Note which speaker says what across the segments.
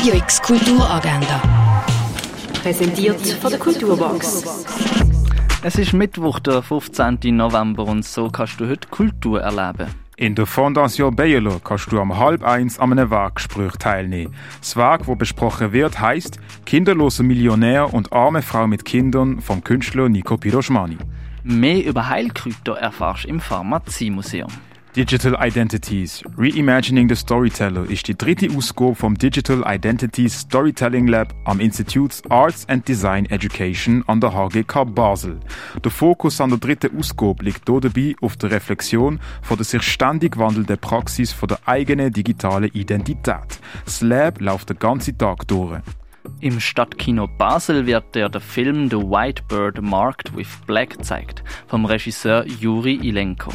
Speaker 1: Radio X Kulturagenda.
Speaker 2: Präsentiert von der Kulturbox.
Speaker 3: Es ist Mittwoch, der 15. November und so kannst du heute Kultur erleben.
Speaker 4: In der Fondation Bayerlo kannst du um halb eins an einem Werkgespräch teilnehmen. Das Werk, das besprochen wird, heißt Kinderlose Millionär und arme Frau mit Kindern vom Künstler Nico Piroschmani.
Speaker 3: Mehr über Heilkräuter erfährst du im Pharmaziemuseum.
Speaker 4: Digital Identities Reimagining the Storyteller ist die dritte Ausgabe vom Digital Identities Storytelling Lab am Institute Arts and Design Education an der HGK Basel. Der Fokus an der dritten Ausgabe liegt dabei auf der Reflexion von der sich ständig wandelnden Praxis von der eigenen digitalen Identität. Das Lab läuft den ganzen Tag durch.
Speaker 3: Im Stadtkino Basel wird der, der Film The White Bird Marked with Black gezeigt, vom Regisseur Juri Ilenko.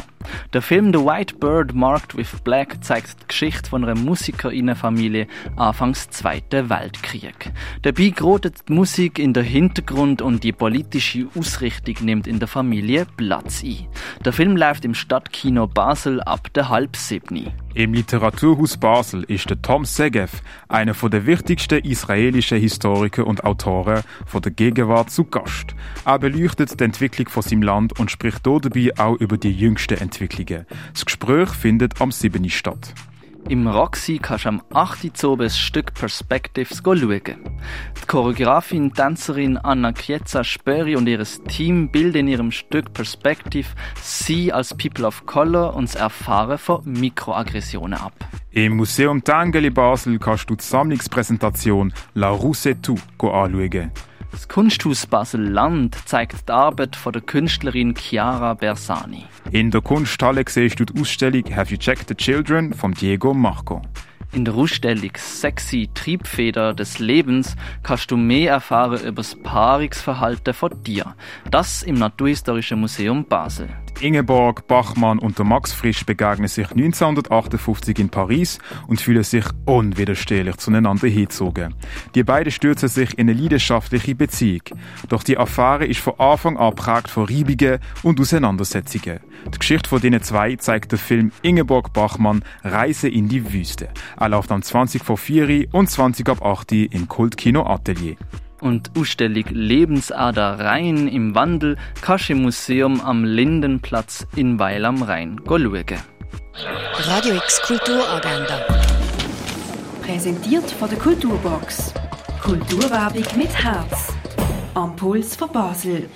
Speaker 3: Der Film The White Bird Marked with Black zeigt die Geschichte von einer Musikerinnenfamilie anfangs Zweiten Weltkrieg. Dabei grotet die Musik in der Hintergrund und die politische Ausrichtung nimmt in der Familie Platz ein. Der Film läuft im Stadtkino Basel ab der halb siebni.
Speaker 4: Im Literaturhaus Basel ist der Tom Segev einer der wichtigsten israelischen Historiker und Autoren von der Gegenwart zu Gast. Er beleuchtet die Entwicklung von seinem Land und spricht dabei auch über die jüngsten Entwicklungen. Das Gespräch findet am 7. statt.
Speaker 3: Im Roxy kannst du am 8. Zobe das Stück Perspectives schauen. Die Choreografin, Tänzerin Anna Chiezza Spöri und ihr Team bilden in ihrem Stück Perspective sie als People of Color und das Erfahren von Mikroaggressionen ab.
Speaker 4: Im Museum Tangeli Basel kannst du die Sammlungspräsentation La Rousse Tout anschauen.
Speaker 3: Das Kunsthaus Basel-Land zeigt die Arbeit von der Künstlerin Chiara Bersani.
Speaker 4: In der Kunsthalle siehst du die Ausstellung Have You Checked the Children von Diego Marco.
Speaker 3: In der Ausstellung Sexy Triebfeder des Lebens kannst du mehr erfahren über das Paarungsverhalten von dir. Das im Naturhistorischen Museum Basel.
Speaker 4: Ingeborg, Bachmann und der Max Frisch begegnen sich 1958 in Paris und fühlen sich unwiderstehlich zueinander hingezogen. Die beiden stürzen sich in eine leidenschaftliche Beziehung. Doch die Affäre ist von Anfang an prägt von Reibungen und Auseinandersetzungen. Die Geschichte von diesen zwei zeigt der Film Ingeborg Bachmann Reise in die Wüste. Er läuft am 20 vor 4 und 20 ab 8 im Kultkino Atelier
Speaker 3: und Ausstellung Lebensader Rhein im Wandel kannst im Museum am Lindenplatz in Weil am Rhein schauen.
Speaker 1: Radio X Kulturagenda.
Speaker 2: Präsentiert von der Kulturbox. Kulturwerbung mit Herz. Am Puls von Basel.